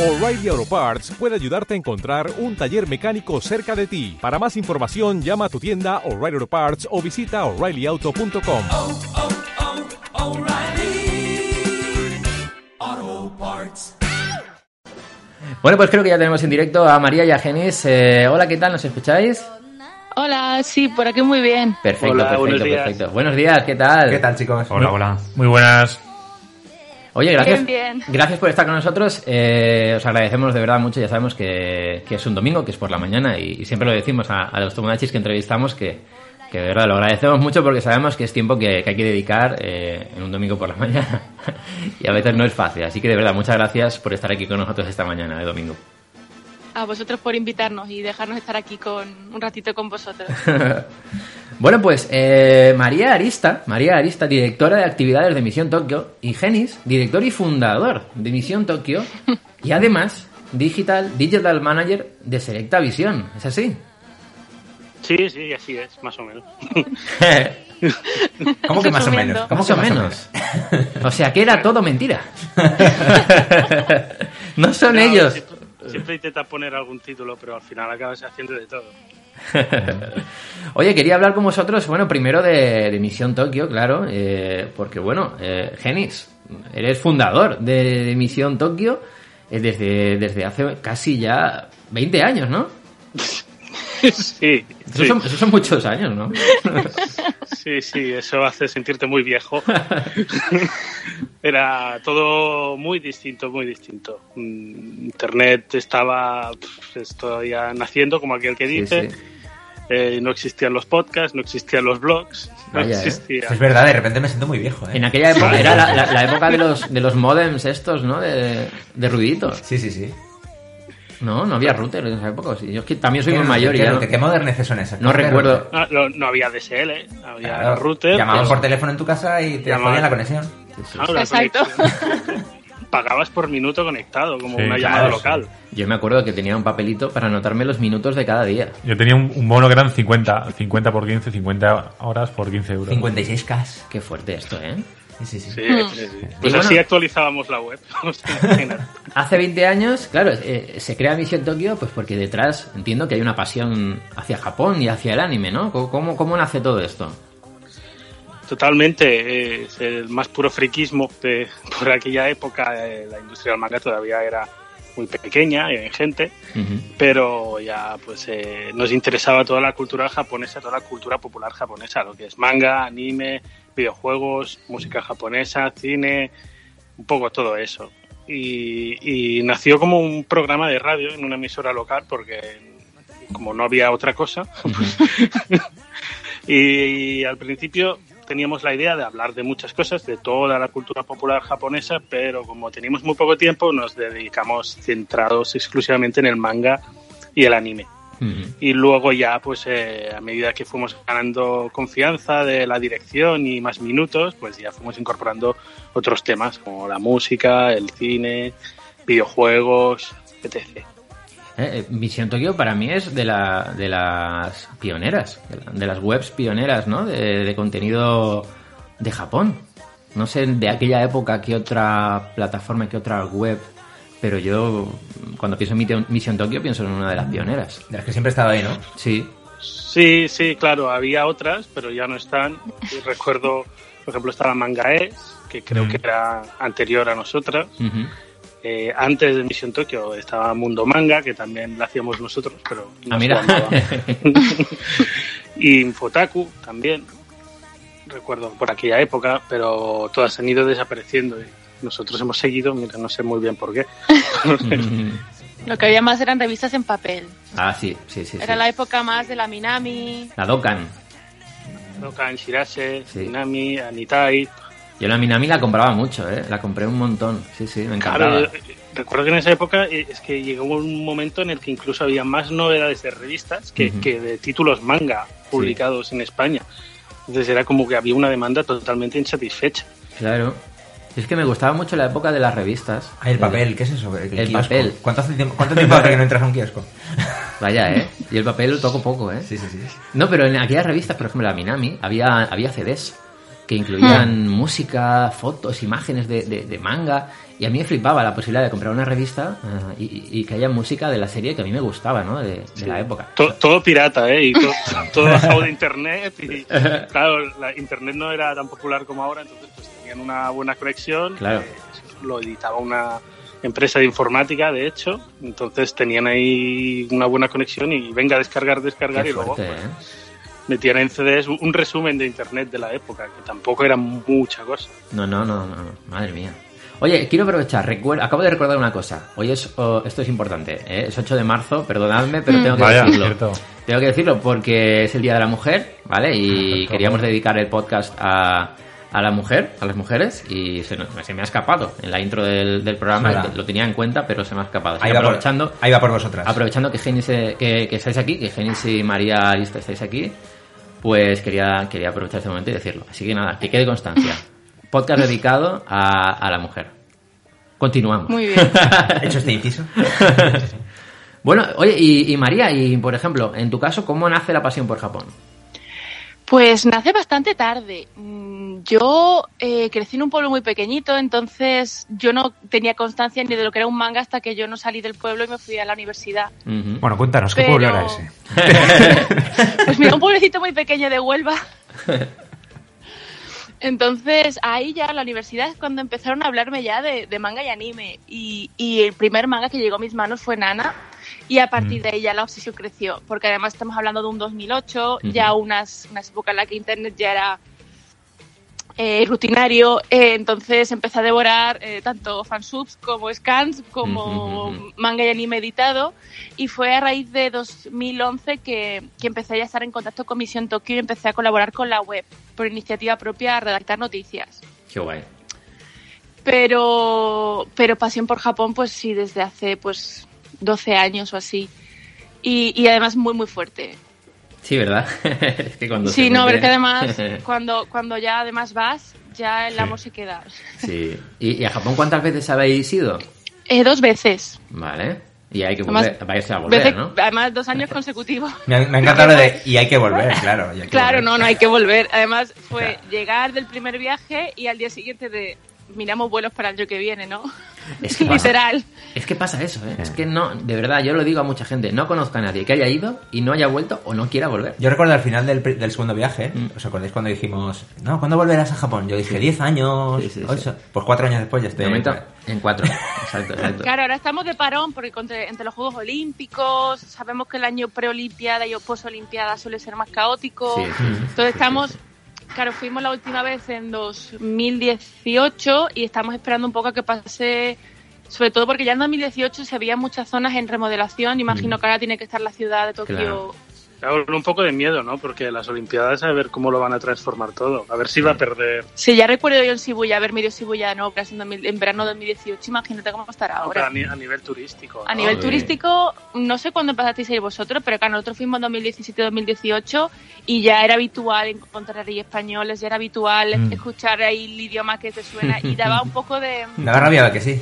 O'Reilly Auto Parts puede ayudarte a encontrar un taller mecánico cerca de ti. Para más información, llama a tu tienda O'Reilly Auto Parts o visita oreillyauto.com. oh, oh, O'Reilly Auto Parts. Bueno, pues creo que ya tenemos en directo a María y a Genis. Eh, hola, ¿qué tal? ¿Nos escucháis? Hola, sí, por aquí muy bien. Perfecto, Hola, perfecto, buenos días. perfecto. Buenos días, ¿qué tal? ¿Qué tal, chicos? Hola, hola. Muy buenas. Oye, gracias. Bien, bien. Gracias por estar con nosotros. Eh, os agradecemos de verdad mucho. Ya sabemos que, que es un domingo, que es por la mañana, y, y siempre lo decimos a, a los tomodachis que entrevistamos que, que de verdad lo agradecemos mucho porque sabemos que es tiempo que, que hay que dedicar eh, en un domingo por la mañana y a veces no es fácil. Así que de verdad, muchas gracias por estar aquí con nosotros esta mañana de domingo. A vosotros por invitarnos y dejarnos estar aquí con un ratito con vosotros. Bueno, pues eh, María Arista, María Arista, directora de actividades de Misión Tokio, y Genis, director y fundador de Misión Tokio, y además Digital, Digital Manager de Selecta Visión. ¿Es así? Sí, sí, así es, más o menos. ¿Cómo que más o menos? ¿Cómo Más que o menos. O sea que era todo mentira. no son No, ellos. Siempre intenta poner algún título, pero al final acabas haciendo de todo. Oye, quería hablar con vosotros, bueno, primero de, de Misión Tokio, claro, eh, porque bueno, eh, Genis, eres fundador de, de Misión Tokio eh, desde, desde hace casi ya 20 años, ¿no? sí, Esos, sí, son, muchos años, ¿no? sí, sí, eso hace sentirte muy viejo. Era todo muy distinto, muy distinto. Mm, Internet estaba pues, todavía naciendo, como aquel que dice. sí. Eh, no existían los podcasts, no existían los blogs, no Vaya, ¿eh? existía. Es verdad, de repente me siento muy viejo, ¿eh? En aquella época era la, la- la época de los, de los modems estos, ¿no? De, de ruiditos. Sí, sí, sí. No, no había router en esa época. sí. Yo es que también soy ¿Qué, muy mayor y qué, ya no, qué, moderneces son esas? no ¿Cómo que recuerdo. Ah, no, no había DSL, había Claro, router. Llamaban pues, por teléfono en tu casa y te jodían la conexión. la Exacto. conexión. Pagabas por minuto conectado, como Sí, una claro, llamada sí. local. Yo me acuerdo que tenía un papelito para anotarme los minutos de cada día. Yo tenía un, un bono que eran 50, 50 por 15, 50 horas por 15 euros. 56K. Qué fuerte esto, ¿eh? Sí, sí, sí. Sí, sí, sí. Y Pues bueno- así actualizábamos la web. Hace 20 años, claro, eh, se crea Misión Tokio pues porque detrás entiendo que hay una pasión hacia Japón y hacia el anime, ¿no? ¿Cómo, cómo, nace todo esto? Totalmente, eh, es el más puro friquismo. de- por aquella época eh, la industria del manga todavía era muy pequeña en gente, pero ya pues eh, nos interesaba toda la cultura japonesa, toda la cultura popular japonesa, lo que es manga, anime, videojuegos, música japonesa, cine, un poco todo eso. Y, y nació como un programa de radio en una emisora local porque como no había otra cosa, y, al principio teníamos la idea de hablar de muchas cosas, de toda la cultura popular japonesa, pero como teníamos muy poco tiempo, nos dedicamos centrados exclusivamente en el manga y el anime. Y luego ya, pues eh, a medida que fuimos ganando confianza de la dirección y más minutos, pues ya fuimos incorporando otros temas como la música, el cine, videojuegos, etc. Eh, eh, Misión Tokio para mí es de, la, de las pioneras, de, la- de las webs pioneras, ¿no? De, de contenido de Japón. No sé de aquella época qué otra plataforma, qué otra web, pero yo cuando pienso en Misión Tokio pienso en una de las pioneras. De las que siempre he estado ahí, ¿no? Sí. Sí, sí, claro, había otras, pero ya no están. Y recuerdo, por ejemplo, estaba Mangaes, que creo Mm. que era anterior a nosotras. Eh, antes de Misión Tokio estaba Mundo Manga, que también la hacíamos nosotros, pero no Ah, mira. y Infotaku también, recuerdo por aquella época, pero todas han ido desapareciendo y nosotros hemos seguido, mira, no sé muy bien por qué. Lo que había más eran revistas en papel. ah, sí, sí, sí. sí. Era la época más de la Minami. La Dokkan. Nokan, Shirase, Sí. Minami, Anitai. Yo la Minami la compraba mucho, ¿eh? La compré un montón. Sí, sí, me encantaba. Claro, eh, recuerdo que en esa época eh, es que llegó un momento en el que incluso había más novedades de revistas que de títulos manga publicados en España. Entonces era como que había una demanda totalmente insatisfecha. Claro. Es que me gustaba mucho la época de las revistas. Ah, el papel, ¿qué es eso? El, El papel. ¿Cuánto, hace tiempo, ¿Cuánto tiempo hace que no entras a un kiosco? Vaya, ¿eh? Y el papel lo toco poco, ¿eh? Sí, sí, sí. No, pero en aquellas revistas, por ejemplo, la Minami, había, había CDs que incluían música, fotos, imágenes de, de- de manga y a mí me flipaba la posibilidad de comprar una revista eh, y, y que haya música de la serie que a mí me gustaba, ¿no? De, de la época. To- todo pirata, ¿eh? Y todo, todo bajado de internet. Y, claro, la internet no era tan popular como ahora, entonces pues tenían una buena conexión. Claro. eh, lo editaba una empresa de informática, de hecho. Entonces tenían ahí una buena conexión y venga a descargar, descargar Qué y luego pues, ¿eh? metían en CDs un resumen de internet de la época, que tampoco era mucha cosa. No, no, no, no, madre mía. Oye, quiero aprovechar, recuer- acabo de recordar una cosa. Hoy es, oh, esto es importante, ¿eh? es 8 de marzo, perdonadme, pero tengo que Vaya, decirlo. cierto. Tengo que decirlo porque es el Día de la Mujer, ¿vale? Y Perfecto. queríamos dedicar el podcast a, a la mujer, a las mujeres, y se, nos- se me ha escapado en la intro del, del programa, lo tenía en cuenta, pero se me ha escapado. Ahí va, por, aprovechando, ahí va por vosotras. aprovechando que, Genis, que, que estáis aquí, que Genis y María Arista estáis aquí, pues quería, quería aprovechar este momento y decirlo. Así que nada, que quede constancia. Podcast dedicado a, a la mujer. Continuamos. Muy bien. ¿Hecho este inciso? Bueno, oye, y, y María, y por ejemplo, en tu caso, ¿cómo nace la pasión por Japón? Pues nace bastante tarde. Mm, Yo eh, crecí en un pueblo muy pequeñito, entonces yo no tenía constancia ni de lo que era un manga hasta que yo no salí del pueblo y me fui a la universidad. Bueno, cuéntanos, ¿qué Pero- pueblo era ese? Pues mira, un pueblecito muy pequeño de Huelva. Entonces ahí ya en la universidad es cuando empezaron a hablarme ya de, de manga y anime. Y, y el primer manga que llegó a mis manos fue Nana. Y a partir de ahí ya la obsesión creció. Porque además estamos hablando de un 2008, ya unas, unas épocas en las que Internet ya era eh, rutinario. eh, entonces empecé a devorar eh, tanto fansubs como scans, como Ujú, ujú. manga y anime editado. Y fue a raíz de 2011 que, que empecé ya a estar en contacto con Misión Tokio y empecé a colaborar con la web por iniciativa propia a redactar noticias. Qué guay. Pero, pero pasión por Japón, pues sí, desde hace pues 12 años o así. Y, y además muy, muy fuerte. Sí, ¿verdad? es que cuando Sí, no, pero que además, cuando, cuando ya además vas, ya el Sí. amor se queda. sí. ¿Y, y a Japón cuántas veces habéis ido? Eh, dos veces. Vale. Y hay que Además, volver, vais a volver, Veces- ¿no? Además, dos años consecutivos. Me ha, me ha encantado lo de... Y hay que volver, claro. que Claro, volver. no, no hay que volver. Además, fue llegar del primer viaje y al día siguiente de miramos vuelos para el año que viene, ¿no? Es que pasa- Literal. Es que pasa eso, ¿eh? Es que no, de verdad, yo lo digo a mucha gente, no conozco a nadie que haya ido y no haya vuelto o no quiera volver. Yo recuerdo al final del, del segundo viaje, Mm. ¿os acordáis cuando dijimos, no, ¿cuándo volverás a Japón? Yo dije, 10 años, Sí, sí, sí. ocho. Pues cuatro años después ya De estoy... momento, en cuatro. Exacto, exacto. Claro, ahora estamos de parón porque entre, entre los Juegos Olímpicos, sabemos que el año preolimpiada y posolimpiada suele ser más caótico. Entonces sí, estamos, sí. Claro, fuimos la última vez en 2018 y estamos esperando un poco a que pase, sobre todo porque ya en 2018 se veían muchas zonas en remodelación. Imagino que ahora tiene que estar la ciudad de Tokio. Mm. Claro. Claro, un poco de miedo, ¿no? Porque las Olimpiadas, a ver cómo lo van a transformar todo. A ver si va a perder. Sí, ya recuerdo yo en Shibuya haber medio Shibuya no, en, 2000 en verano de 2018. Imagínate cómo estará ahora. A, ni- a nivel turístico. A ¿no? nivel Sí. turístico, no sé cuándo empezasteis a ir vosotros, pero claro, nosotros fuimos en 2017-2018 y ya era habitual encontrar ahí españoles, ya era habitual Mm. escuchar ahí el idioma que te suena y daba un poco de... Me da rabia que sí.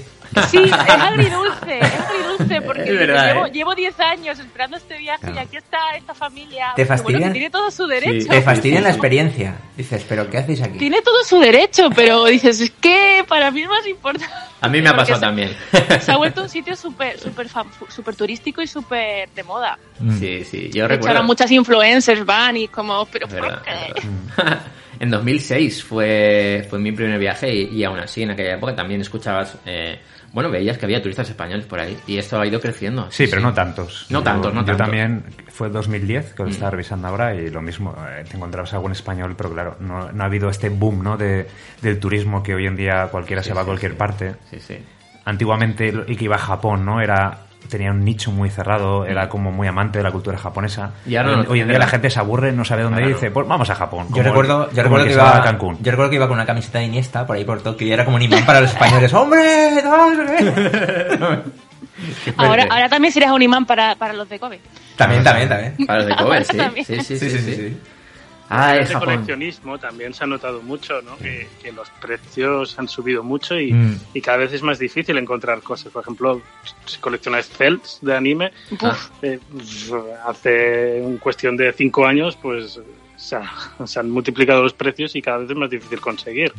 Sí, es agridulce, es agridulce porque Es verdad, llevo, ¿eh? llevo 10 años esperando este viaje y Claro. aquí está esta familia. ¿Te bueno, fastidia? que tiene todo su derecho. Te fastidia la experiencia. Dices, ¿pero qué hacéis aquí? Tiene todo su derecho, pero dices, es que para mí es más importante. A mí me ha pasado se- también. Se ha vuelto un sitio súper super, super turístico y súper de moda. Sí, sí, yo De hecho, recuerdo... ahora muchas influencers van y como, pero ¿por qué? en 2006 fue, fue mi primer viaje y, y aún así en aquella época también escuchabas, eh, bueno, veías que había turistas españoles por ahí y esto ha ido creciendo. Sí, pero no tantos. No Yo- tantos, no Yo tantos. también, fue 2010, que lo Mm. estaba revisando ahora, y lo mismo, eh, te encontrabas algún español, pero claro, no, no ha habido este boom ¿no? de, del turismo que hoy en día cualquiera Sí, se va a cualquier parte. Sí, sí. Antiguamente, el que iba a Japón, ¿no? Era tenía un nicho muy cerrado, era como muy amante de la cultura japonesa. Mm. Y ahora hoy, no, hoy en día la gente se aburre, no sabe dónde ir, y dice, pues vamos a Japón. Yo recuerdo, el- yo recuerdo que iba a Cancún. Yo recuerdo que iba con una camiseta de Iniesta por ahí por Tokio y era como un imán para los españoles. ¡Hombre! qué". Ahora, ahora también serías un imán para, para los de Kobe. También, también, también. Para los de Kobe, sí. También. Sí, sí, sí, Sí, sí, sí, sí, sí. Ah, Japón. coleccionismo también se ha notado mucho, ¿no? Que, que los precios han subido mucho y, Mm. y cada vez es más difícil encontrar cosas. Por ejemplo, si coleccionas celts de anime, Ah, eh, hace un cuestión de cinco años, pues se, ha- se han multiplicado los precios y cada vez es más difícil conseguir,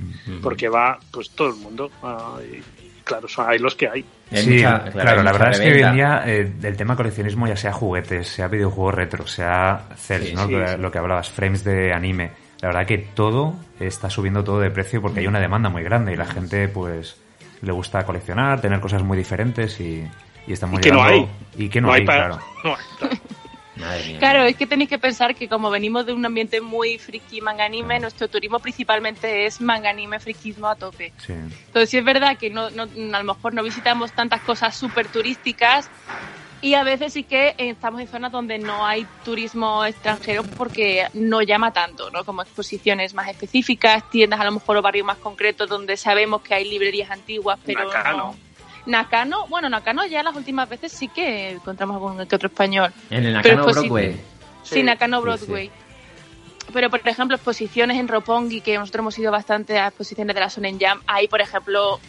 porque va pues todo el mundo. ah, y claro, son, hay los que hay. Sí, mucha- claro, la verdad es que hoy en día eh, el tema coleccionismo, ya sea juguetes, sea videojuegos retro, sea CELS, Sí, ¿no? sí, lo, sí. lo que hablabas, frames de anime. La verdad que todo está subiendo todo de precio porque hay una demanda muy grande y la gente pues le gusta coleccionar, tener cosas muy diferentes y, y estamos Y que no llegando- hay. Y que no, hay, para- claro. no hay, claro. Claro, es que tenéis que pensar que como venimos de un ambiente muy friki manga anime, nuestro turismo principalmente es manga anime friquismo a tope. Sí. Entonces sí es verdad que no, no- a lo mejor no visitamos tantas cosas súper turísticas y a veces sí que estamos en zonas donde no hay turismo extranjero porque no llama tanto, ¿no? Como exposiciones más específicas, tiendas a lo mejor o barrios más concretos donde sabemos que hay librerías antiguas, pero no. Nakano, bueno, Nakano ya las últimas veces sí que encontramos algún que otro español. En el Nakano. Broadway. Sí, Sí, Nakano sí, Broadway. Pero, por ejemplo, exposiciones en Roppongi, que nosotros hemos ido bastante a exposiciones de la Sonen Jam, ahí, por ejemplo,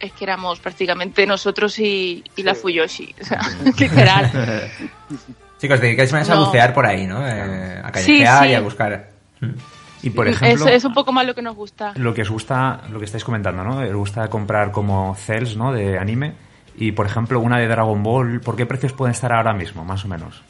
es que éramos prácticamente nosotros y, y la. Fuyoshi. O sea, literal. Chicos, dedicáis más a bucear por ahí, ¿no? Eh, a Sí, callejear sí. y a buscar. Y por es, ejemplo, es un poco más lo que nos gusta. lo que os gusta, lo que estáis comentando, ¿no? Os gusta comprar como CELS, ¿no? De anime. Y por ejemplo, una de Dragon Ball, ¿por qué precios pueden estar ahora mismo, más o menos?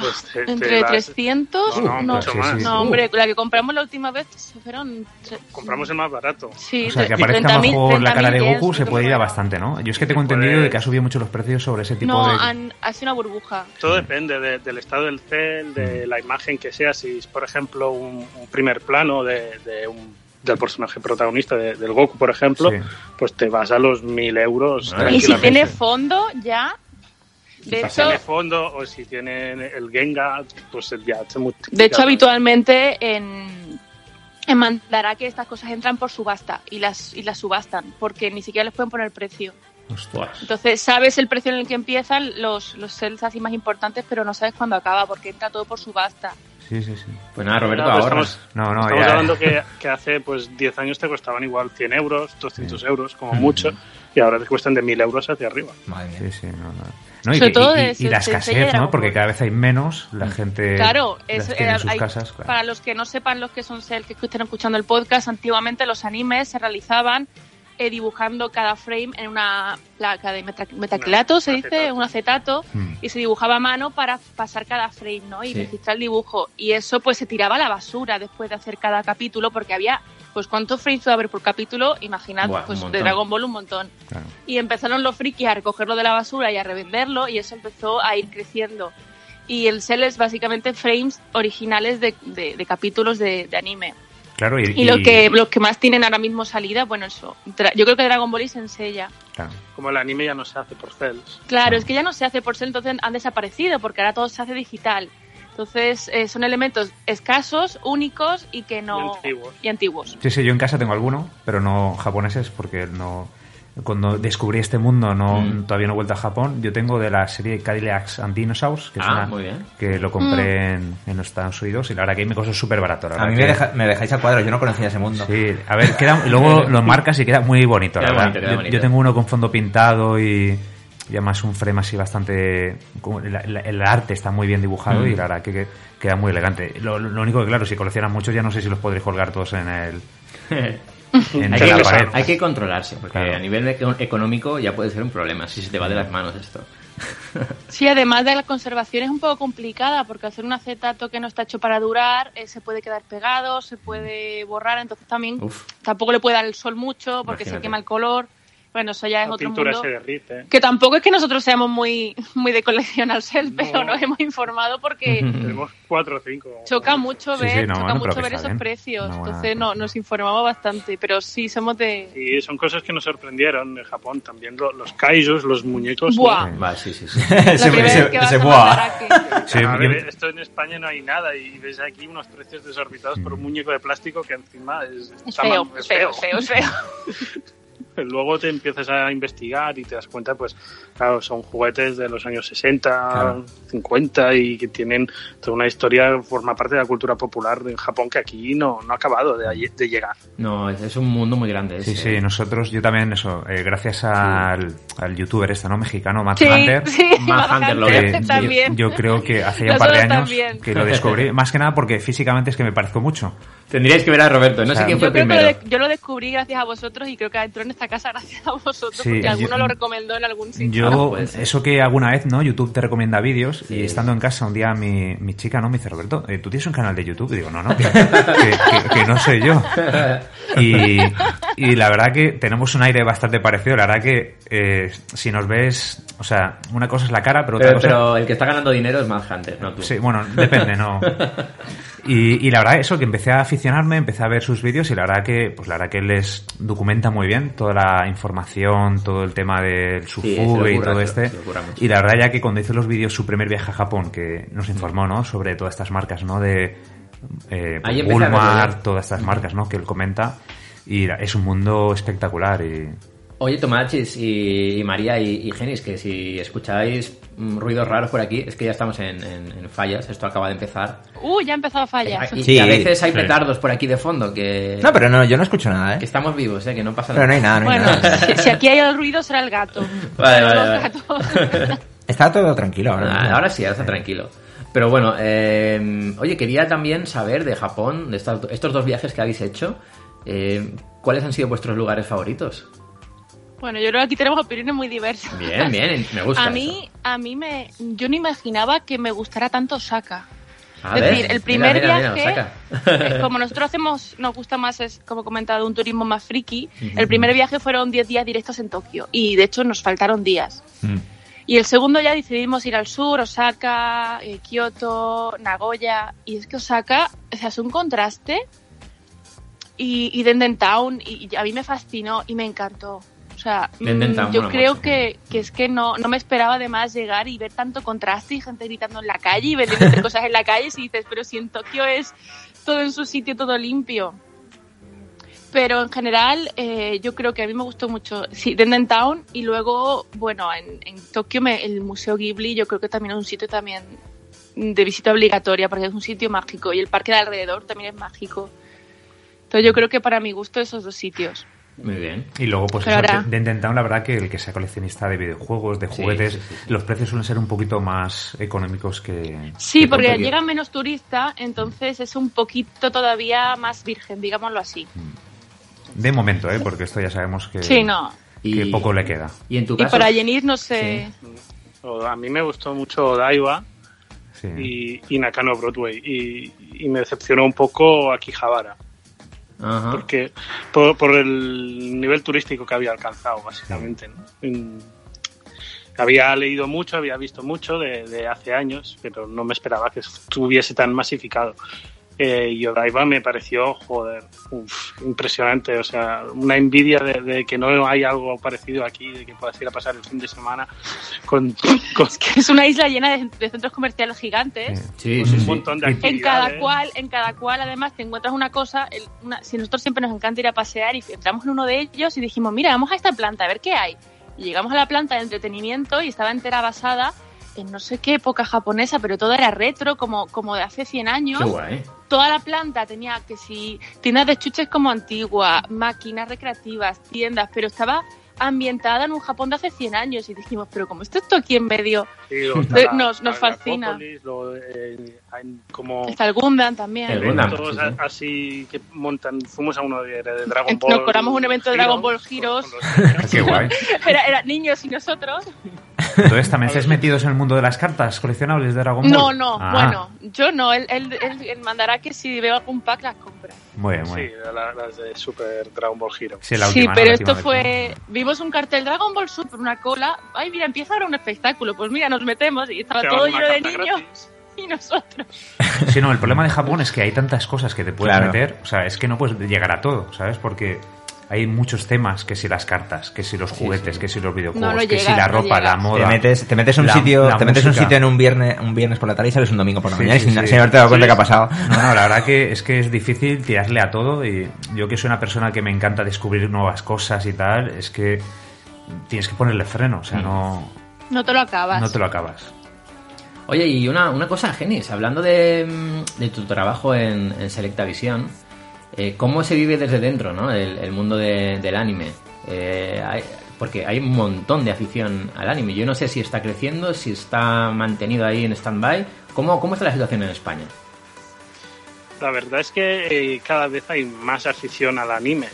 Pues te- te entre vas- 300, No, no, no, mucho sí, más. sí. no, hombre, la que compramos la última vez fueron... tre- Compramos el más barato. Sí, O sea, que aparezca 30.000, mejor la cara de 30.000 Goku se puede ir a bastante, ¿no? Yo es que tengo Puede- entendido de que ha subido mucho los precios sobre ese tipo No, de... han, ha sido una burbuja. Todo depende de- del estado del cel, de la imagen que sea. Si es, por ejemplo, un, un primer plano de, de un- del personaje protagonista de- del Goku, por ejemplo, Sí. pues te vas a los mil euros. Ah, Y si tiene fondo, ya... De Si hecho, tiene fondo o si tiene el Genga, pues ya se multiplica. De hecho, habitualmente en, en Mandarake estas cosas entran por subasta y las, y las subastan, porque ni siquiera les pueden poner precio. Ostras. Entonces, sabes el precio en el que empiezan los, los sales así más importantes, pero no sabes cuándo acaba, porque entra todo por subasta. Sí, sí, sí. Pues nada, Roberto, No, pues ahorras. estamos- No, no, Estamos ya... hablando que, que hace pues 10 años te costaban igual 100 euros, 200 euros, como Mm. mucho, y ahora te cuestan de 1000 euros hacia arriba. Madre mía. Sí, sí, no, no. No, y, Sobre todo y- la escasez, ¿no? Porque cada vez hay menos, la gente Claro, las es, tiene en eh, sus hay- casas, claro. para los que no sepan los que son sel, que estén escuchando el podcast, antiguamente los animes se realizaban eh, dibujando cada frame en una placa de meta- metacrilato, se dice, acetato. un acetato, Mm. y se dibujaba a mano para pasar cada frame, ¿no? Y Sí. registrar el dibujo. Y eso pues se tiraba a la basura después de hacer cada capítulo, porque había, pues ¿cuántos frames puede haber por capítulo? Imaginad, Buah, pues de montón. Dragon Ball un montón. Claro. Y empezaron los frikis a recogerlo de la basura y a revenderlo, y eso empezó a ir creciendo. Y el sell es básicamente frames originales de, de- de capítulos de, de anime. Claro, y, Y, lo que, los que más tienen ahora mismo salida, bueno, eso. Yo creo que Dragon Ball y claro. Como el anime ya no se hace por cels. Claro, es que ya no se hace por ser, entonces han desaparecido, porque ahora todo se hace digital. Entonces eh, son elementos escasos, únicos y que no. Y antiguos. y antiguos. Sí, sí, yo en casa tengo alguno, pero no japoneses porque no... Cuando descubrí este mundo no Mm. todavía no he vuelto a Japón. Yo tengo de la serie Cadillacs and Dinosaurs, que es Ah, una muy bien. que lo compré en, en los Estados Unidos y la verdad que me costó súper barato. la A mí me, deja- me dejáis a cuadro, yo no conocía ese mundo. Sí, a ver, queda, luego lo marcas y queda muy bonito, la Queda verdad. bonito, queda yo, bonito. yo tengo uno con fondo pintado y, y además un frame así bastante... como el, el- el arte está muy bien dibujado Mm. y la verdad que, que queda muy elegante. Lo, lo único que, claro, si coleccionan muchos ya no sé si los podréis colgar todos en el... Hay, la que, pared. hay que controlarse, porque Claro. a nivel eco- económico ya puede ser un problema si se te va de las manos esto. Sí, además de la conservación es un poco complicada, porque hacer un acetato que no está hecho para durar eh, se puede quedar pegado, se puede borrar, entonces también Uf. tampoco le puede dar el sol mucho porque se quema el color. Bueno, eso ya es La otro pintura mundo. se derrite. Que tampoco es que nosotros seamos muy, muy de coleccionar sel, No. pero nos hemos informado porque Tenemos cuatro o cinco. choca mucho Sí, ver, sí, no, choca mucho ver esos bien. precios. Entonces no, nos informamos bastante, pero sí somos de... Y son cosas que nos sorprendieron en Japón. También lo- los kaijus, los muñecos. ¿no? Buah. Va, sí, sí, sí. La Ese- primera ese- vez que vas ese a buah. Sí, a ver, esto en España no hay nada y ves aquí unos precios desorbitados por un muñeco de plástico que encima es, Es está feo, mal- es feo, es feo, es feo. Luego te empiezas a investigar y te das cuenta, pues, claro, son juguetes de los años 60, Claro. 50 y que tienen toda una historia, forma parte de la cultura popular en Japón que aquí no, no ha acabado de, de llegar. No, es, es un mundo muy grande. Sí, ese. sí, nosotros, yo también, eso, eh, gracias al, al youtuber este, ¿no? Mexicano, Matt Sí, Hunter. sí, Mad Hunter lo que también. Yo, creo que hace ya un par de años también. que lo descubrí, más que nada porque físicamente es que me parezco mucho. Tendríais que ver a Roberto, no O sea, sé quién fue Yo creo que primero. lo, de- yo lo descubrí gracias a vosotros y creo que entró en esta esta casa gracias a vosotros, Sí, porque yo- alguno lo recomendó en algún sitio. Yo, ser. eso que alguna vez, ¿no? YouTube te recomienda vídeos Sí. y estando en casa un día mi, mi chica, ¿no? Me dice, Roberto, eh, ¿tú tienes un canal de YouTube? Y digo, no, no, que, que- que- que no soy yo. Y, y la verdad que tenemos un aire bastante parecido. La verdad que eh, si nos ves, o sea, una cosa es la cara, pero otra Pero, cosa... pero el que está ganando dinero es Mad Hunter, no tú. Sí, bueno, depende, ¿no? Y, y la verdad, eso, que empecé a aficionarme, empecé a ver sus vídeos y la verdad que, pues la verdad que él les documenta muy bien toda la información, todo el tema del su Sí, se lo fugue y todo este. Y la verdad ya que cuando hizo los vídeos su primer viaje a Japón, que nos informó, ¿no? Sobre todas estas marcas, ¿no? De eh, verlo Walmart, ya. todas estas marcas, ¿no? Que él comenta. Y es un mundo espectacular y... Oye, Tomachis y, y María y, y Genis, que si escucháis mm, ruidos raros por aquí, es que ya estamos en, en- en fallas, esto acaba de empezar. Uh, ya ha empezado a fallar. Y, Sí. y a veces hay Sí. petardos por aquí de fondo, que, No, pero no, yo no escucho nada, que ¿eh? estamos vivos, ¿eh? que no pasa Pero no nada. hay nada, no hay Bueno, nada. si, si aquí hay el ruido será el gato. Vale, vale, Los vale. gatos. Está todo tranquilo ahora. Ah, ahora sí, ahora está tranquilo. Pero bueno, eh, oye, quería también saber de Japón, de estos dos viajes que habéis hecho, eh, ¿cuáles han sido vuestros lugares favoritos? Bueno, yo creo que aquí tenemos opiniones muy diversas. Bien, bien, me gusta. A mí, a mí me, yo no imaginaba que me gustara tanto Osaka. eso. A es ver, decir, el mira, primer mira, mira, viaje, eh, como nosotros hacemos, nos gusta más, es, como he comentado, un turismo más friki, el primer viaje fueron 10 días directos en Tokio y de hecho nos faltaron días. Mm. Y el segundo ya decidimos ir al sur, Osaka, eh, Kioto, Nagoya, y es que Osaka, o sea, es un contraste y, y Denden Town, y, y a mí me fascinó y me encantó. O sea, mm, Town yo creo mucho. que, que es que no, no me esperaba además llegar y ver tanto contraste y gente gritando en la calle y vendiendo cosas en la calle y dices, pero si en Tokio es todo en su sitio, todo limpio. Pero en general, eh, yo creo que a mí me gustó mucho, sí, Denden Town y luego, bueno, en, en Tokio me- el Museo Ghibli yo creo que también es un sitio también de visita obligatoria porque es un sitio mágico y el parque de alrededor también es mágico. Entonces yo creo que para mi gusto esos dos sitios. Muy bien. Y luego, pues Pero eso, ahora- de Town, la verdad que el que sea coleccionista de videojuegos, de juguetes, sí, sí, sí. los precios suelen ser un poquito más económicos que... Sí, que porque llega menos turista, entonces es un poquito todavía más virgen, digámoslo así. De momento, ¿eh? Porque esto ya sabemos que, Sí, no. que Y- poco le queda. Y en tu Y caso... para Yenir no sé... A mí me gustó mucho Odaiba Sí. y, y Nakano Broadway y, y me decepcionó un poco Akihabara Porque por, por el nivel turístico que había alcanzado básicamente había leído mucho había visto mucho de, de hace años pero no me esperaba que estuviese tan masificado Eh, y Odaiba me pareció joder uf, impresionante o sea una envidia de, de que no hay algo parecido aquí de que puedas ir a pasar el fin de semana con, con Es una isla llena de, de centros comerciales gigantes. Sí, con sí, un sí. montón de En cada cual, en cada cual, además, te encuentras una cosa. el- una- si nosotros siempre nos encanta ir a pasear y entramos en uno de ellos y dijimos, mira, vamos a esta planta a ver qué hay. Y llegamos a la planta de entretenimiento y estaba entera basada en no sé qué época japonesa, pero todo era retro, como, como de hace 100 años. Qué guay. Toda la planta tenía que si tiendas de chuches como antigua, máquinas recreativas, tiendas, pero estaba ambientada en un Japón de hace 100 años y dijimos, pero como esto está aquí en medio, Sí, Eh, la- nos- la nos fascina. Luego, eh, hay como está el Gundam también. El Gundam. sí, sí. así que montan. Fuimos a uno de, de Dragon Nos Ball. colamos un evento de Dragon Ball Heroes. Qué guay. Era, era niños y nosotros. Entonces, ¿también estáis metidos en el mundo de las cartas coleccionables de Dragon Ball? No, no, Ah, bueno, yo no. Él, él, él- él mandará que si veo algún pack las compra. Muy bien, muy Sí, bien. la- las de Super Dragon Ball Hero. Sí, la sí, última, ¿no? pero La esto fue. Vimos un cartel Dragon Ball Super, una cola. Ay, mira, empieza ahora un espectáculo. Pues mira, nos metemos y estaba Te todo lleno de niños gratis. y nosotros. Sí, no, el problema de Japón es que hay tantas cosas que te puedes Claro. meter, o sea, es que no puedes llegar a todo, ¿sabes? Porque hay muchos temas, que si las cartas, que si los juguetes, que si los videojuegos, No, no que si la no ropa, la moda. Te metes, te metes un la- sitio, la te metes un sitio en un viernes, un viernes por la tarde y sales un domingo por la Sí, mañana sí, sin, sí. sin haberte dado cuenta Sí. que ha pasado. No, no, la verdad que es que es difícil tirarle a todo y yo que soy una persona que me encanta descubrir nuevas cosas y tal, es que tienes que ponerle freno, o sea, no, No te lo acabas. no te lo acabas. Oye, y una, una cosa, Genis, hablando de, tu trabajo en, en eh, ¿cómo se vive desde dentro, ¿no? El, mundo de- del anime. Eh, porque hay un montón de afición al anime. Yo no sé si está creciendo, si está mantenido ahí en stand-by. ¿Cómo, ¿Cómo está la situación en España? La verdad es que eh, cada vez hay más afición al anime.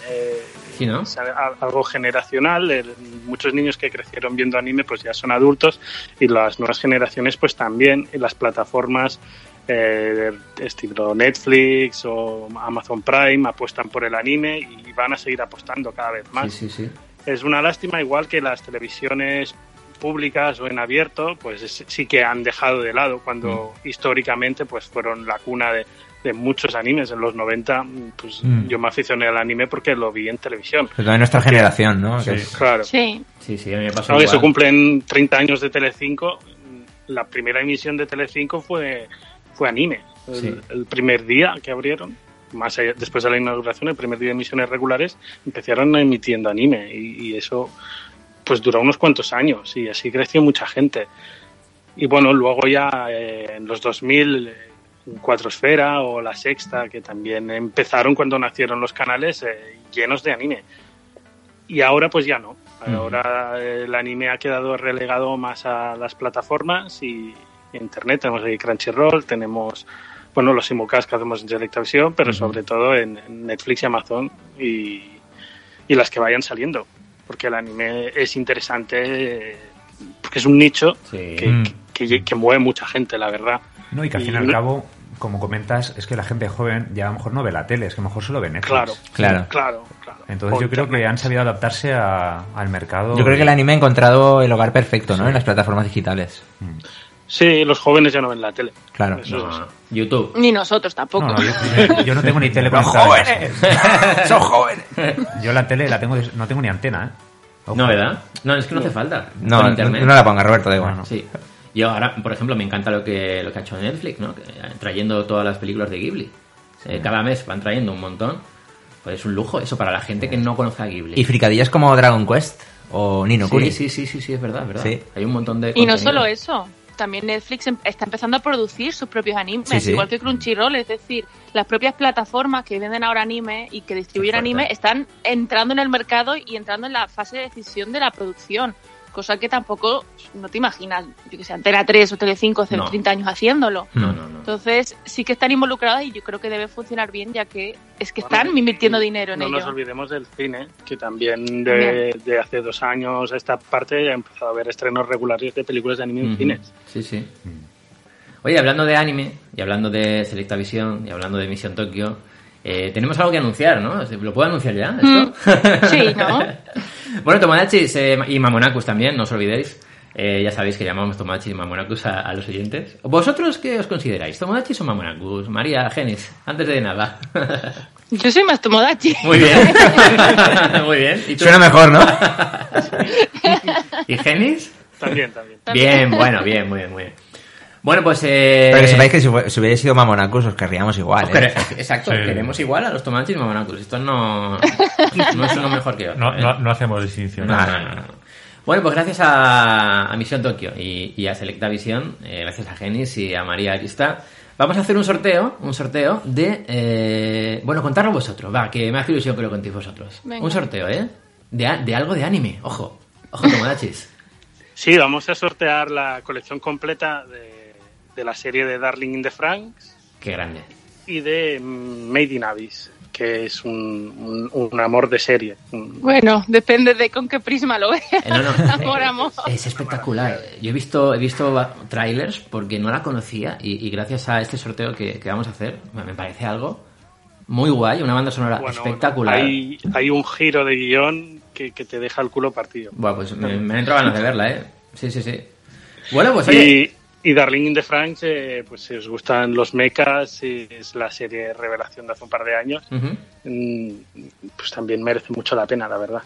Sí, ¿no? es algo generacional. el- muchos niños que crecieron viendo anime pues ya son adultos y las nuevas generaciones pues también. Y las plataformas eh, estilo Netflix o Amazon Prime apuestan por el anime y van a seguir apostando cada vez más. Sí, sí. Es una lástima, igual que las televisiones públicas o en abierto, pues es- sí que han dejado de lado cuando históricamente pues fueron la cuna de, de muchos animes. En los 90, pues Mm. yo me aficioné al anime porque lo vi en televisión. Pero también nuestra generación, ¿no? Sí. Es- Claro. Sí. Sí, sí, a mí me pasó Ahora que se igual. cumplen 30 años de Telecinco, la primera emisión de Telecinco fue, fue anime. El, Sí. el primer día que abrieron, más allá- después de la inauguración, el primer día de emisiones regulares, empezaron emitiendo anime y, y eso pues duró unos cuantos años y así creció mucha gente. Y bueno, luego ya eh, en los 2000, eh, Cuatro Esfera o La Sexta, que también empezaron cuando nacieron los canales eh, llenos de anime. Y ahora pues ya no. Ahora eh, el anime ha quedado relegado más a las plataformas y internet. Tenemos ahí Crunchyroll, tenemos bueno los simulcasts que hacemos en Selectavisión, pero sobre todo en, Netflix y Amazon y, y las que vayan saliendo. Porque el anime es interesante, eh, porque es un nicho Sí. que, Mm. Que- mueve mucha gente, la verdad. No, y que al fin y al cabo, como comentas, es que la gente joven ya a lo mejor no ve la tele, es que a lo mejor solo ve Netflix. Claro, Claro. claro, claro. Entonces yo creo que han sabido adaptarse a- al mercado. Yo creo que el anime ha encontrado el hogar perfecto, ¿no? En las plataformas digitales. Sí, los jóvenes ya no ven la tele. Claro. Eso es- No, YouTube. Ni nosotros tampoco. No, no, yo, yo no tengo ni tele ¡Son jóvenes! ¡Son jóvenes! Yo la tele la tengo, no tengo ni antena, ¿eh? Ojo. No, ¿verdad? No, es que no hace falta. No, no, la ponga, Roberto, da igual. Sí. Yo ahora, por ejemplo, me encanta lo que, lo que ha hecho Netflix, ¿no? Que, trayendo todas las películas de Ghibli. Eh, cada mes van trayendo un montón. Pues es un lujo eso para la gente que no conozca a Ghibli. Y fricadillas como Dragon Quest o Nino Kuni. sí, sí, sí, sí, sí, es verdad, es verdad. Sí. Hay un montón de Y no solo eso, también Netflix em- está empezando a producir sus propios animes, Sí, sí. igual que Crunchyroll, es decir, las propias plataformas que venden ahora anime y que distribuyen anime están entrando en el mercado y entrando en la fase de decisión de la producción, cosa que tampoco no te imaginas, yo que sé, Antena 3 o Telecinco hace No. 30 años haciéndolo. No, no, no. Entonces, sí que están involucradas y yo creo que debe funcionar bien, ya que es que Bueno, están invirtiendo dinero en no ello. nos olvidemos del cine, que también de, de hace dos años a esta parte ha empezado a haber estrenos regulares de películas de anime en cines. Sí, sí. Oye, hablando de anime, y hablando de Selectavisión, y hablando de Misión Tokio, eh, tenemos algo que anunciar, ¿no? ¿Lo puedo anunciar ya, esto? Sí, ¿no? bueno, Tomodachis eh, y Mamonacus también, no os olvidéis. Eh, ya sabéis que llamamos Tomodachis y Mamonacus a, a los oyentes. ¿Vosotros qué os consideráis? ¿Tomodachis o Mamonacus? María, Genis, antes de nada. Yo soy más Tomodachi. Muy bien. Muy bien. ¿Y tú? Suena mejor, ¿no? ¿Y Genis? También, también. Bien, bueno, bien, muy bien, muy bien. Bueno, pues... Eh... Pero que sepáis que si, si hubiera sido Mamonacus os querríamos igual, Os ¿eh? Exacto, Sí. queremos igual a los Tomodachis y Mamonacus. Esto no, no es uno mejor que otro. No, ¿eh? no, no hacemos distinción. No, no, no, no. Bueno, pues gracias a, a Misión Tokio y, y a Selecta Visión, eh, gracias a Genis y a María Arista, vamos a hacer un sorteo, un sorteo de... eh, bueno, contadlo vosotros, va, que me hace ilusión que lo contéis vosotros. Venga. Un sorteo, ¿eh? De, de algo de anime, ojo, ojo Tomodachis. Sí, vamos a sortear la colección completa de, de la serie de Darling in the Franks Qué grande. y de mm, Made in Abyss, que es un, un- un amor de serie. Bueno, depende de con qué prisma lo veas. Eh, no, no, Amor, amor. Es espectacular. Yo he visto, he visto trailers porque no la conocía y, y gracias a este sorteo que, que vamos a hacer, me parece algo muy guay, una banda sonora Bueno, espectacular. Hay, hay un giro de guion que, que te deja el culo partido. Bueno, pues me, me han entrado ganas de verla, ¿eh? Sí, sí, sí. Bueno, pues oye, Y, Darling in the Franks, eh, pues si os gustan los mechas, es la serie revelación de hace un par de años, mm, pues también merece mucho la pena, la verdad.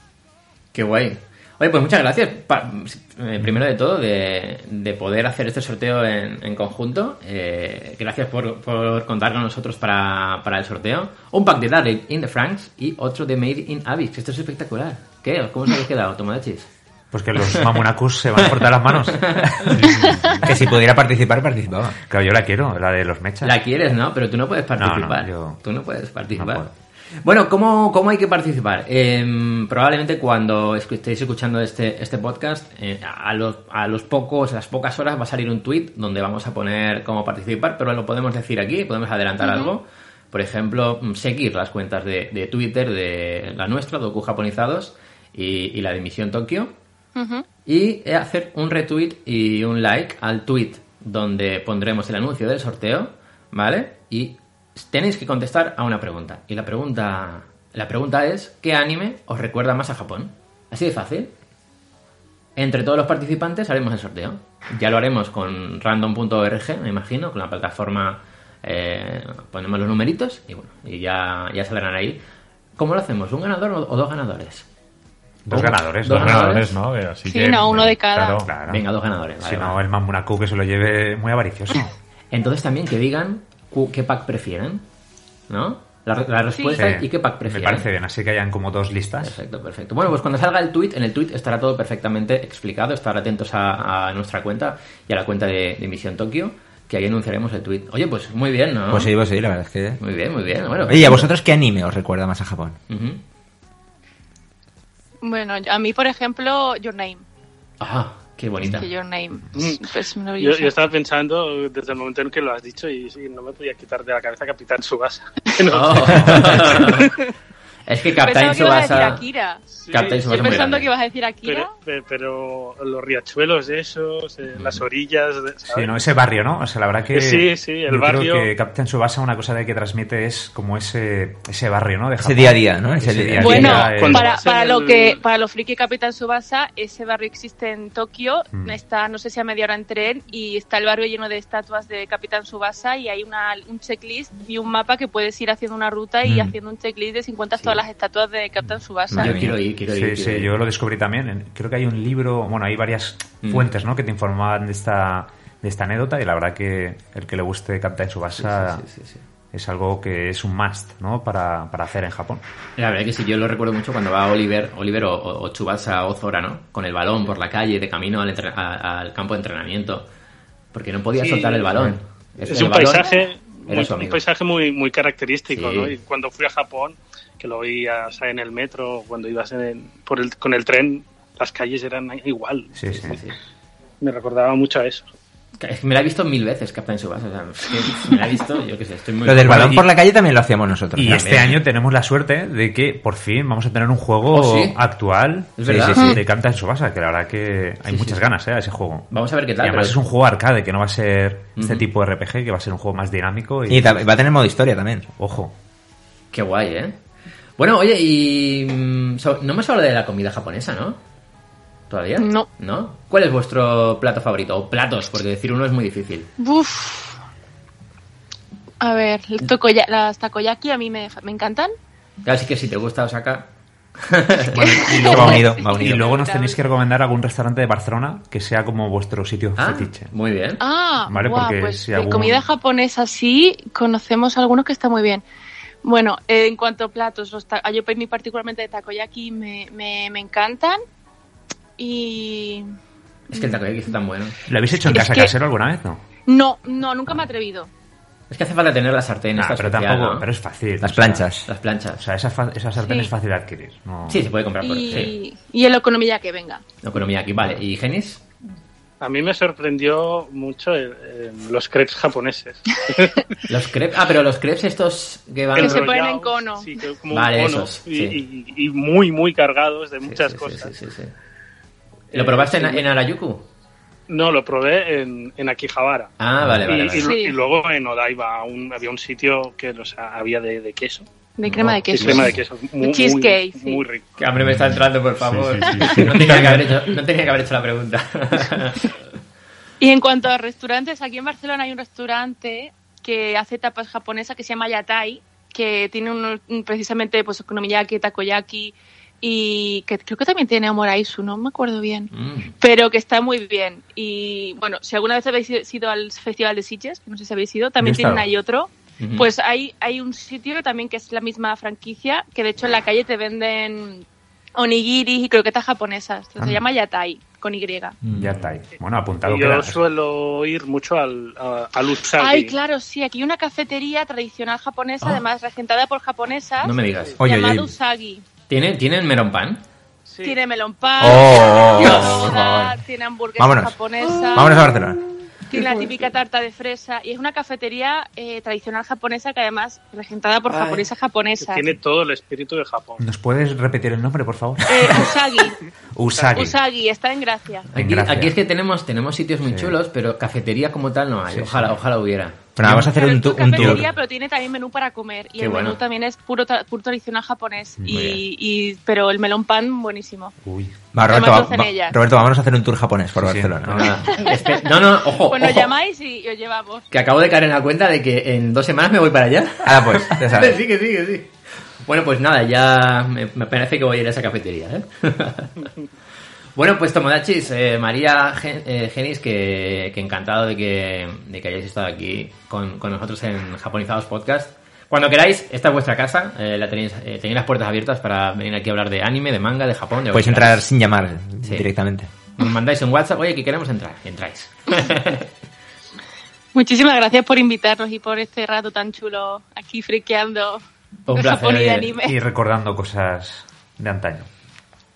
qué guay. Oye, pues muchas gracias, pa- eh, primero de todo, de, de poder hacer este sorteo en, en conjunto. Eh, gracias por, por contar con nosotros para, para el sorteo. Un pack de Darling in the Franks y otro de Made in Abyss, esto es espectacular. ¿Qué? ¿Cómo os habéis quedado, Tomodachis? Pues que los Mamonacus se van a cortar las manos. Que si pudiera participar, participaba. Claro, yo la quiero, la de los mechas. La quieres, ¿no? Pero tú no puedes No, no, participar. yo- Tú no puedes participar. No. Bueno, ¿cómo, ¿cómo hay que participar? Em, probablemente cuando estéis escuchando este, este podcast, eh, a, los, a los pocos, a las pocas horas va a salir un tweet donde vamos a poner cómo participar, pero lo podemos decir aquí, podemos adelantar algo. por ejemplo, mm, seguir las cuentas de, de Twitter de la nuestra, Doku Japonizados, y, y la de Misión Tokio, Y hacer un retweet y un like al tweet donde pondremos el anuncio del sorteo, ¿vale? Y tenéis que contestar a una pregunta. Y la pregunta, la pregunta es, ¿qué anime os recuerda más a Japón? Así de fácil. Entre todos los participantes haremos el sorteo. Ya lo haremos con random.org, me imagino, con la plataforma eh, ponemos los numeritos y bueno, y ya, ya saldrán ahí. ¿Cómo lo hacemos? ¿Un ganador o dos ganadores? Dos ganadores, Dos dos ganadores. ganadores, ¿no? Así Sí, que, no, uno de cada. Claro. Claro. Venga, dos ganadores. vale, si no, el Mamunaku que se lo lleve muy avaricioso. Entonces también que digan qué pack prefieren, ¿no? La, la respuesta Sí, y qué pack Me prefieren. parece bien, así que hayan como dos listas. Perfecto, perfecto. Bueno, pues cuando salga el tweet, en el tweet estará todo perfectamente explicado. Estar atentos a, a nuestra cuenta y a la cuenta de, de Misión Tokio, que ahí anunciaremos el tweet. Oye, pues muy bien, ¿no? Pues sí, pues sí, la verdad es que... Muy bien, muy bien. Bueno, Oye, ¿y a vosotros qué anime os recuerda más a Japón? Ujú. Bueno, a mí, por ejemplo, Your Name. Ah, qué bonita. Que Your Name. Mm. Es, es Yo, estaba pensando desde el momento en que lo has dicho y sí, no me podía quitar de la cabeza Capitán Subasa. No, Oh. Es que Captain Subasa... Akira. Captain Estoy Subasa es muy pensando que ibas a decir Akira. pero, pe- pero los riachuelos esos, eh, las orillas. Sí, ¿no? Ese barrio, ¿no? O sea, la verdad que. Sí, sí, el yo barrio. Creo que Captain Subasa, una cosa de que transmite es como ese, ese barrio, ¿no? De Ese día a día, ¿no? Ese Ese día a Bueno, día, eh, para, para lo que para lo friki Capitán Subasa, ese barrio existe en Tokio, Mm. está no sé si a media hora en tren y está el barrio lleno de estatuas de Capitán Subasa y hay una, un checklist y un mapa que puedes ir haciendo una ruta y Mm. haciendo un checklist de 50 todas las estatuas de Capitán Subasa. Yo quiero ir, quiero ir. Sí, quiero sí, ir. yo lo descubrí también. Creo que hay un libro, bueno, hay varias Mm. fuentes, ¿no? Que te informaban de esta, de esta anécdota y la verdad que el que le guste Captain Subasa Sí, sí, sí, sí. es algo que es un must, ¿no? Para, para hacer en Japón. La verdad que sí, yo lo recuerdo mucho cuando va Oliver, Oliver o, o, o Tsubasa o Zora, ¿no? Con el balón por la calle, de camino al, entre- a- al campo de entrenamiento. Porque no podía Sí, soltar el balón. Es, que el un balón paisaje, muy, un paisaje muy, muy característico, Sí. ¿no? Y cuando fui a Japón, que lo veías en el metro, cuando ibas en- por el, con el tren, las calles eran igual. Sí, sí. Sí. Me recordaba mucho a eso. Es que Me la he visto mil veces, Captain Subasa. O sea, es que me la he visto, yo qué sé, estoy muy... Lo del balón y- por la calle también lo hacíamos nosotros. Y también. este año tenemos la suerte de que por fin vamos a tener un juego Oh, sí. actual Es verdad. de Captain Subasa, que la verdad que hay Sí, muchas sí. ganas ¿eh? a ese juego. Vamos a ver qué Y tal. además pero- es un juego arcade, que no va a ser este Ujú. tipo de RPG, que va a ser un juego más dinámico y, Y va a tener modo historia también. ojo. Qué guay, ¿eh? Bueno, oye, y... mm, no hemos hablado de la comida japonesa, ¿no? ¿Todavía? No. ¿No? ¿Cuál es vuestro plato favorito? O platos, porque decir uno es muy difícil. Uf. A ver, el tokoya- las takoyaki a mí me, me encantan. Claro, sí que si te gusta Osaka... Y luego- va unido, va y luego nos tenéis que recomendar algún restaurante de Barcelona que sea como vuestro sitio Ah, fetiche. muy bien. Ah, Vale, porque pues si de algún- comida japonesa sí, conocemos algunos que están muy bien. Bueno, eh, en cuanto a platos, los ta- yo para mí particularmente de takoyaki me, me, me encantan. Y Es que el takoyaki está tan bueno. ¿Lo habéis hecho en Es casa que- casero alguna vez? No. no, no, nunca me he atrevido. Es que hace falta tener la sartén esta pero especial, tampoco, ¿no? pero es fácil. Las sea, planchas. Las planchas. O sea, esa, fa- esa sartén Sí. es fácil de adquirir. No... Sí, se puede comprar por... Sí. Y, y el okonomiyaki que venga. Economía aquí, vale. ¿Y Genis? A mí me sorprendió mucho el- el- los crepes japoneses. Los crepes... Ah, pero los crepes estos que van... Que se ponen en cono. sí, como Vale, cono, esos, y, sí. y- y muy, muy cargados de Sí, muchas sí, cosas. sí, sí, sí. ¿Lo probaste en, sí. en Harajuku? No, lo probé en, en Akihabara. Ah, vale, vale, y, vale. y- Sí. y luego en Odaiba un- había un sitio que o sea, había de, de queso. De crema de De queso. crema de queso. Muy, Cheesecake, muy, sí. muy rico. Que hambre me está entrando, por favor. Sí, sí, sí. No, tenía que haber hecho, no tenía que haber hecho la pregunta. Y en cuanto a restaurantes, aquí en Barcelona hay un restaurante que hace tapas japonesas que se llama Yatai, que tiene un, un- precisamente pues okonomiyaki, takoyaki y que creo que también tiene omoraisu, no me acuerdo bien, Mm. pero que está muy bien. Y bueno, si alguna vez habéis ido al Festival de Sitges, que no sé si habéis ido, también tienen ahí otro. Pues hay, hay un sitio también que es la misma franquicia, que de hecho en la calle te venden onigiris y croquetas japonesas. Se Anda. llama Yatai, con Y. Ya está ahí. Bueno, apuntado yo queda. suelo ir mucho al, a- al Usagi. Ay, claro, sí, aquí hay una cafetería tradicional japonesa, Ah. además regentada por japonesas, No me digas. Oye, llamada oye. Usagi. ¿Tienen, ¿tienen melon pan? Sí. Tiene melón pan, Oh, tiene oh, oh, soda, por tiene hamburguesas Vámonos. japonesas. Vámonos a Barcelona. Tiene la típica tarta de fresa y es una cafetería eh, tradicional japonesa que además regentada por Ay. japonesas japonesas. Tiene todo el espíritu de Japón. ¿Nos puedes repetir el nombre, por favor? Eh, Usagi. Usagi. Usagi, está en Gracia. Aquí, Gracias. aquí es que tenemos, tenemos sitios muy Sí. chulos, pero cafetería como tal no hay. Sí, ojalá, sí. ojalá hubiera. Bueno, vamos a hacer Pero un, un cafetería, tour. pero tiene también menú para comer. Y Qué el bueno. menú también es puro, tra- puro tradicional japonés. Y, y- pero el melón pan, buenísimo. Uy. Va, Roberto, va- va-. Roberto, vámonos a hacer un tour japonés por Sí, sí. Barcelona. No, nada. Espe- no, no, ojo. Pues nos ojo, llamáis y os llevamos. Que acabo de caer en la cuenta de que en dos semanas me voy para allá. Ah, pues, ya sabes. sí, que sí, que sí. Bueno, pues nada, ya me, me parece que voy a ir a esa cafetería, ¿eh? bueno, pues Tomodachis, eh, María Gen- eh, Genis, que, que encantado de que, de que hayáis estado aquí con, con nosotros en Japonizados Podcast. Cuando queráis, esta es vuestra casa, eh, la tenéis, eh, tenéis las puertas abiertas para venir aquí a hablar de anime, de manga, de Japón. De Podéis entrar sin llamar Sí. directamente. Nos mandáis un WhatsApp, oye, que queremos entrar, y entráis. Muchísimas gracias por invitarnos y por este rato tan chulo aquí friqueando Un placer, Japón y de anime. Y recordando cosas de antaño.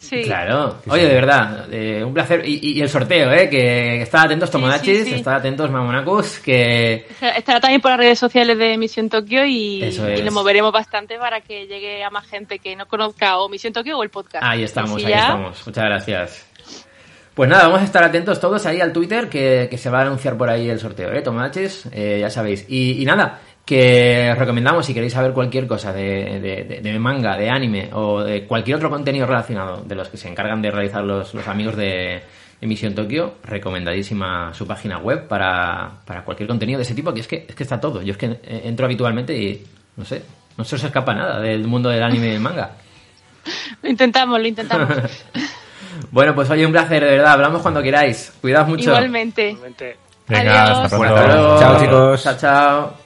Sí. Claro. Oye, de verdad, eh, un placer. Y, y el sorteo, ¿eh? Que estad atentos Tomodachis, sí, sí. estad atentos Mamonakus, que... Estará también por las redes sociales de Misión Tokio y, es. lo moveremos bastante para que llegue a más gente que no conozca o Misión Tokio o el podcast. Ahí estamos, ahí ya, estamos. Muchas gracias. Pues nada, vamos a estar atentos todos ahí al Twitter, que, que se va a anunciar por ahí el sorteo, ¿eh? Tomodachis, eh, ya sabéis. Y, y nada, que os recomendamos, si queréis saber cualquier cosa de, de- manga, de anime o de cualquier otro contenido relacionado de los que se encargan de realizar los, los amigos de Emisión Tokio, recomendadísima su página web para, para cualquier contenido de ese tipo, que es que, es que está todo. Yo es que entro habitualmente y no sé, no se os escapa nada del mundo del anime y del manga. Lo intentamos, lo intentamos. Bueno, pues oye, un placer, de verdad. Hablamos cuando queráis. Cuidaos mucho. Igualmente. Venga, Adiós. hasta pronto. Hasta luego. Chao, chicos. Chao, chao.